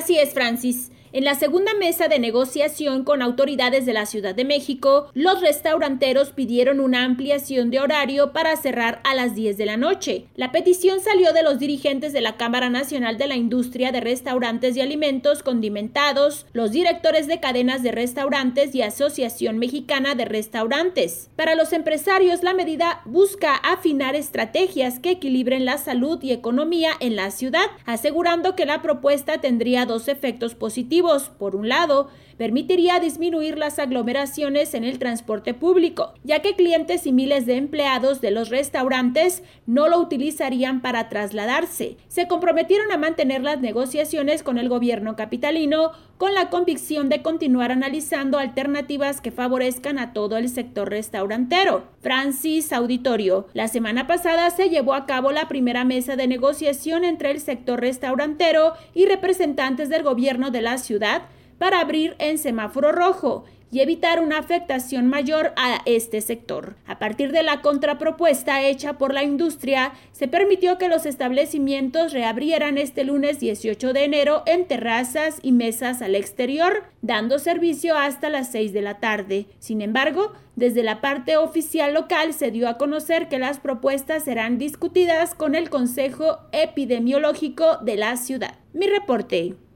Así es, Francis. En la segunda mesa de negociación con autoridades de la Ciudad de México, los restauranteros pidieron una ampliación de horario para cerrar a las 10 de la noche. La petición salió de los dirigentes de la Cámara Nacional de la Industria de Restaurantes y Alimentos Condimentados, los directores de cadenas de restaurantes y Asociación Mexicana de Restaurantes. Para los empresarios, la medida busca afinar estrategias que equilibren la salud y economía en la ciudad, asegurando que la propuesta tendría dos efectos positivos por un lado, permitiría disminuir las aglomeraciones en el transporte público, ya que clientes y miles de empleados de los restaurantes no lo utilizarían para trasladarse. Se comprometieron a mantener las negociaciones con el gobierno capitalino con la convicción de continuar analizando alternativas que favorezcan a todo el sector restaurantero. Francis Auditorio. La semana pasada se llevó a cabo la primera mesa de negociación entre el sector restaurantero y representantes del gobierno de la ciudad para abrir en semáforo rojo y evitar una afectación mayor a este sector. A partir de la contrapropuesta hecha por la industria, se permitió que los establecimientos reabrieran este lunes 18 de enero en terrazas y mesas al exterior, dando servicio hasta las 6 de la tarde. Sin embargo, desde la parte oficial local se dio a conocer que las propuestas serán discutidas con el Consejo Epidemiológico de la ciudad. Mi reporte.